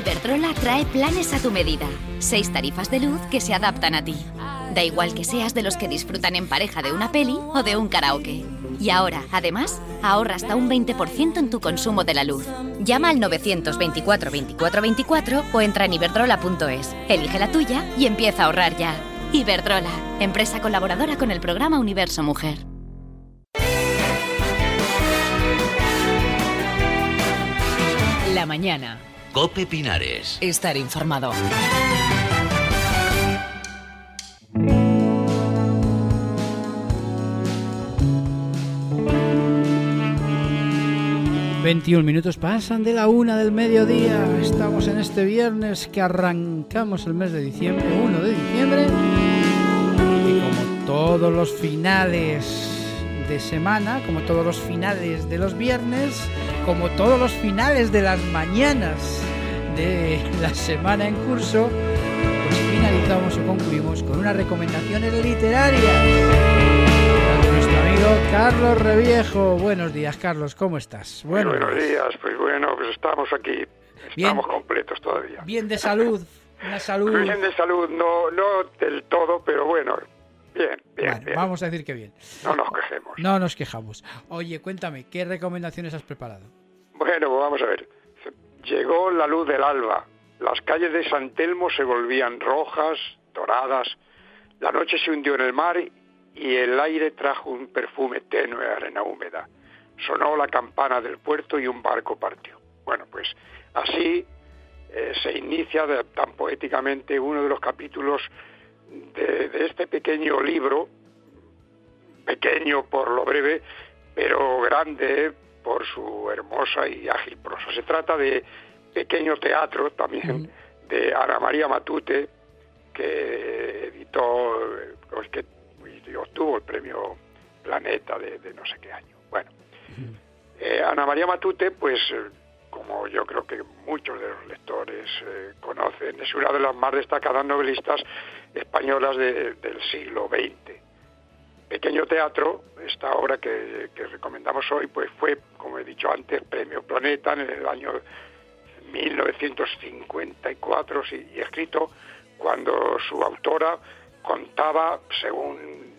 Iberdrola trae planes a tu medida. Seis tarifas de luz que se adaptan a ti. Da igual que seas de los que disfrutan en pareja de una peli o de un karaoke. Y ahora, además, ahorra hasta un 20% en tu consumo de la luz. Llama al 924 24 24 o entra en iberdrola.es. Elige la tuya y empieza a ahorrar ya. Iberdrola, empresa colaboradora con el programa Universo Mujer. La mañana. Cope Pinares. Estar informado. ...21 minutos pasan de la una del mediodía... ...estamos en este viernes que arrancamos el mes de diciembre... ...1 de diciembre... ...y como todos los finales de semana... ...como todos los finales de los viernes... ...como todos los finales de las mañanas... ...de la semana en curso... ...pues finalizamos o concluimos con unas recomendaciones literarias... Nuestro amigo Carlos Reviejo. Buenos días, Carlos, ¿cómo estás? Buenos, días, pues bueno, pues estamos aquí, estamos completos todavía. Bien de salud, una salud. Bien de salud, no, no del todo, pero bueno, bien, bien, bien. Vamos a decir que bien. No nos quejemos. No nos quejamos. Oye, cuéntame, ¿qué recomendaciones has preparado? Bueno, pues vamos a ver. Llegó la luz del alba. Las calles de San Telmo se volvían rojas, doradas. La noche se hundió en el mar y el aire trajo un perfume tenue a arena húmeda. Sonó la campana del puerto y un barco partió. Bueno, pues así eh, se inicia tan poéticamente uno de los capítulos de, de, este pequeño libro, pequeño por lo breve, pero grande por su hermosa y ágil prosa. Se trata de pequeño teatro también de Ana María Matute, que editó, pues, que y obtuvo el premio Planeta de, de no sé qué año. Bueno, eh, Ana María Matute, pues como yo creo que muchos de los lectores eh, conocen, es una de las más destacadas novelistas españolas de, del siglo XX. Pequeño Teatro, esta obra que, recomendamos hoy, pues fue, como he dicho antes, Premio Planeta en el año 1954 sí, y escrito cuando su autora contaba, según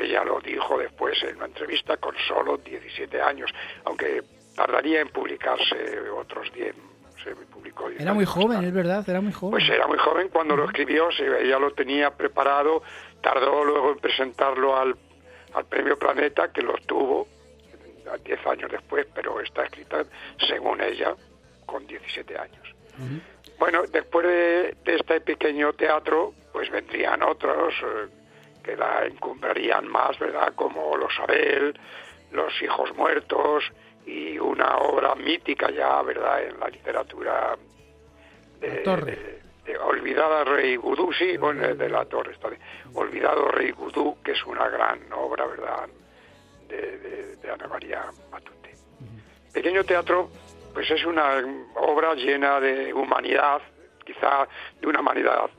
ella lo dijo después en una entrevista, con solo 17 años, aunque tardaría en publicarse otros 10. Se publicó era muy joven, es verdad, era muy joven. Pues era muy joven cuando lo escribió, ella lo tenía preparado, tardó luego en presentarlo al, al Premio Planeta, que lo tuvo 10 años después, pero está escrita, según ella, con 17 años. Uh -huh. Bueno, después de, de, este pequeño teatro, pues vendrían otros eh, que la encumbrarían más, ¿verdad? Como Los Abel, Los Hijos Muertos y una obra mítica ya, ¿verdad? En la literatura de, la torre. de, de Olvidada Rey Gudú, sí, bueno, de la Torre, está bien. Olvidado Rey Gudú, que es una gran obra, ¿verdad? De, de, de Ana María Matute. Uh -huh. Pequeño teatro pues es una obra llena de humanidad, quizá de una humanidad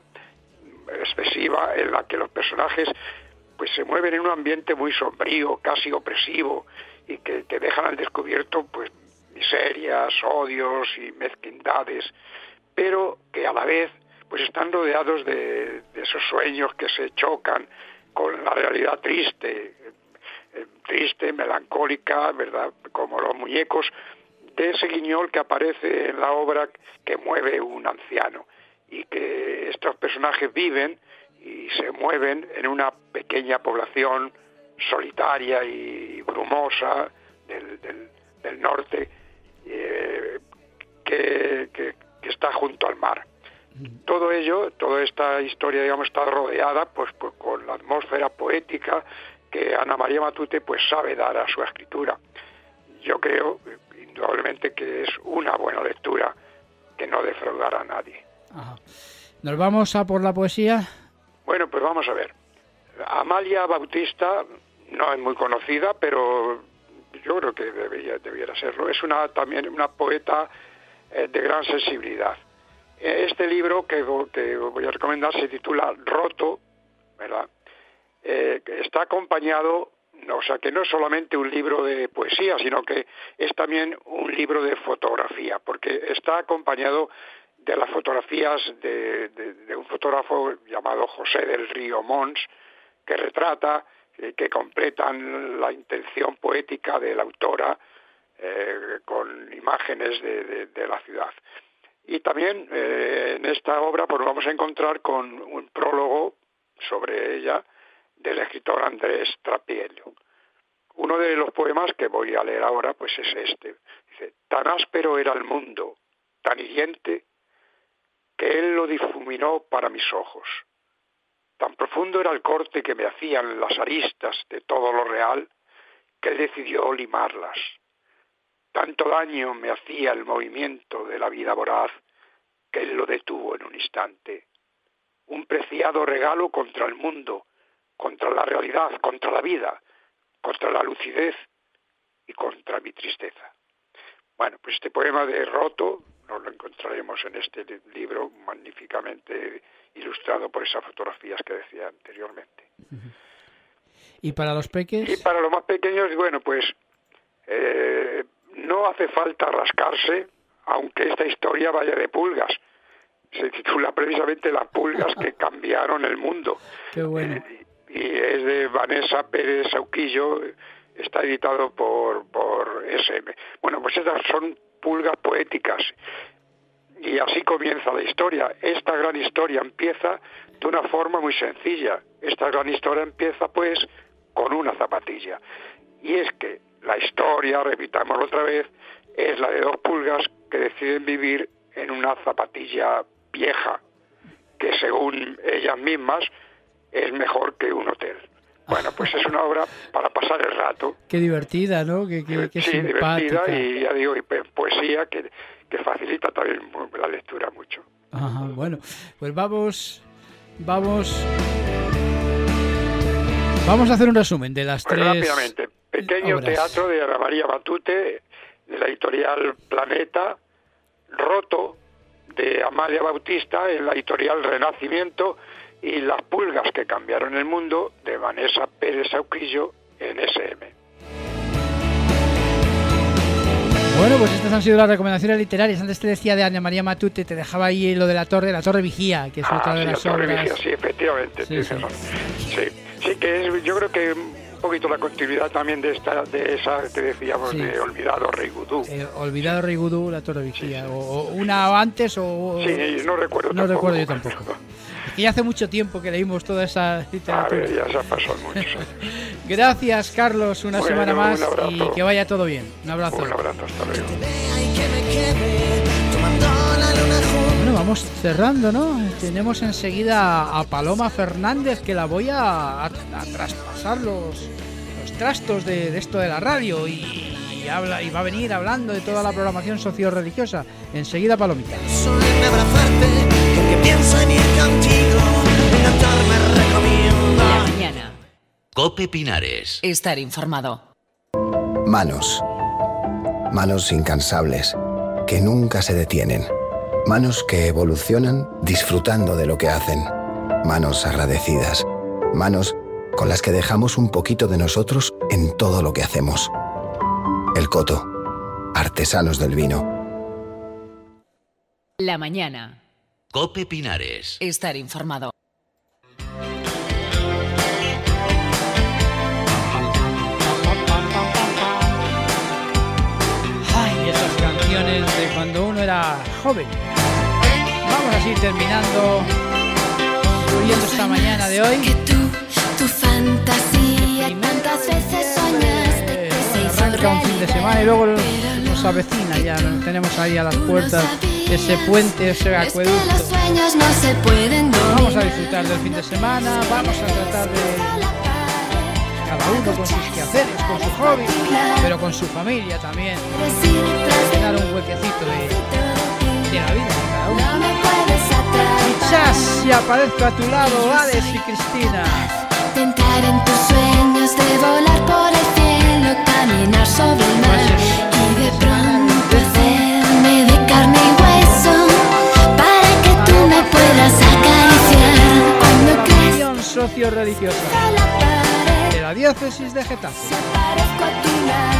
expresiva, en la que los personajes pues se mueven en un ambiente muy sombrío, casi opresivo, y que te dejan al descubierto pues miserias, odios y mezquindades, pero que a la vez pues están rodeados de, de esos sueños que se chocan con la realidad triste, eh, triste, melancólica, ¿verdad? Como los muñecos de ese guiñol que aparece en la obra que mueve un anciano y que estos personajes viven y se mueven en una pequeña población solitaria y brumosa del, del, del norte eh, que, que, que, está junto al mar. Todo ello, toda esta historia, digamos, está rodeada pues, pues con la atmósfera poética que Ana María Matute pues sabe dar a su escritura. Yo creo, indudablemente, que es una buena lectura lugar a nadie. ¿Nos vamos a por la poesía? Bueno, pues vamos a ver. Amalia Bautista no es muy conocida, pero yo creo que debería, debiera serlo. Es una también una poeta eh, de gran sensibilidad. Este libro que, que, voy a recomendar se titula Roto, ¿verdad? Eh, está acompañado, o sea, que no es solamente un libro de poesía, sino que es también un libro de fotografía, porque está acompañado de las fotografías de, un fotógrafo llamado José del Río Mons, que retrata, que completan la intención poética de la autora eh, con imágenes de, la ciudad. Y también eh, en esta obra pues vamos a encontrar con un prólogo sobre ella del escritor Andrés Trapiello. Uno de los poemas que voy a leer ahora pues es este. Dice, tan áspero era el mundo, tan hiriente, que él lo difuminó para mis ojos. Tan profundo era el corte que me hacían las aristas de todo lo real, que él decidió limarlas. Tanto daño me hacía el movimiento de la vida voraz, que él lo detuvo en un instante. Un preciado regalo contra el mundo, contra la realidad, contra la vida, contra la lucidez y contra mi tristeza. Bueno, pues este poema de Roto lo encontraremos en este libro magníficamente ilustrado por esas fotografías que decía anteriormente. ¿Y para los pequeños? Y para los más pequeños, bueno, pues eh, no hace falta rascarse, aunque esta historia vaya de pulgas. Se titula precisamente Las pulgas que cambiaron el mundo. Qué bueno. Eh, y es de Vanessa Pérez Sauquillo, está editado por, por SM. Bueno, pues estas son pulgas poéticas. Y así comienza la historia. Esta gran historia empieza de una forma muy sencilla. Esta gran historia empieza pues con una zapatilla. Y es que la historia, repitámoslo otra vez, es la de dos pulgas que deciden vivir en una zapatilla vieja, que según ellas mismas es mejor que un hotel. Bueno, pues es una obra para pasar el rato. Qué divertida, ¿no? Qué, qué, sí, divertida y ya digo, y poesía que, que facilita también la lectura mucho. Ajá, bueno, pues vamos, vamos, vamos a hacer un resumen de las pues tres. Rápidamente, pequeño teatro de Ana María Batute, de la editorial Planeta, Roto de Amalia Bautista en la editorial Renacimiento y Las pulgas que cambiaron el mundo de Vanessa Pérez Sauquillo en SM. Bueno, pues estas han sido las recomendaciones literarias. Antes te decía de Ana María Matute, te dejaba ahí lo de la torre, la torre vigía, que es ah, otra de las la torre Vigía, sí, efectivamente. Sí, sí. que es, yo creo que un poquito la continuidad también de esta, de esa que decíamos de Olvidado Rey Gudú. Eh, olvidado Rey Gudú, la torre vigía, o, una antes o. Sí, no recuerdo. No recuerdo yo tampoco. que ya hace mucho tiempo que leímos toda esa literatura. ya se ha pasado mucho. Gracias, Carlos, una semana más y que vaya todo bien. Un abrazo. Un abrazo, hasta luego. Bueno, vamos cerrando, ¿no? Tenemos enseguida a Paloma Fernández que la voy a, traspasar los, los trastos de, esto de la radio y, habla y va a venir hablando de toda la programación socio-religiosa. Enseguida, Palomita Cope Pinares. Estar informado. Manos. Manos incansables, que nunca se detienen. Manos que evolucionan disfrutando de lo que hacen. Manos agradecidas. Manos con las que dejamos un poquito de nosotros en todo lo que hacemos. El Coto. Artesanos del vino. La mañana. Cope Pinares. Estar informado. Joven. Vamos así terminando, concluyendo esta mañana de hoy. Que tú, tu fantasía, tantas veces soñaste que se Arranca un fin de semana y luego nos avecina ya, tenemos ahí a las puertas ese puente, ese acueducto. Vamos a disfrutar del fin de semana, vamos a tratar de uno con sus quehaceres, con su hobby, pero con su familia también. Llenar un huequecito de, de la vida de cada uno. si aparezco a tu lado, Alex y Cristina. De entrar en tus sueños, de volar por el cielo, caminar sobre el mar y de pronto hacerme de carne y hueso para que tú me puedas acariciar cuando crees Unión socio-religiosa diócesis de Getafe.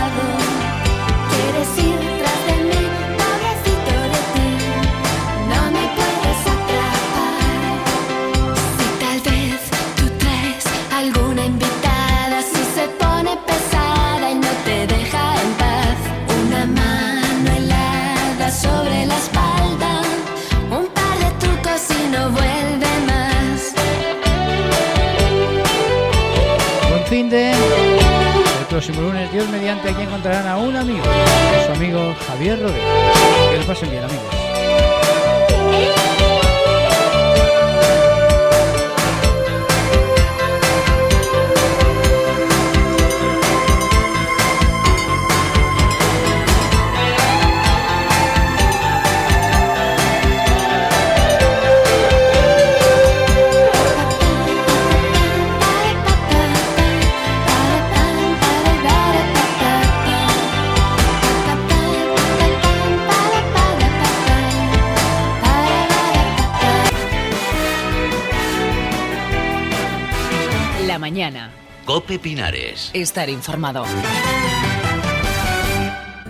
Próximo lunes, Dios mediante, aquí encontrarán a un amigo, su amigo Javier Rodríguez. Que lo pasen bien, amigos. Pinares. Estar informado.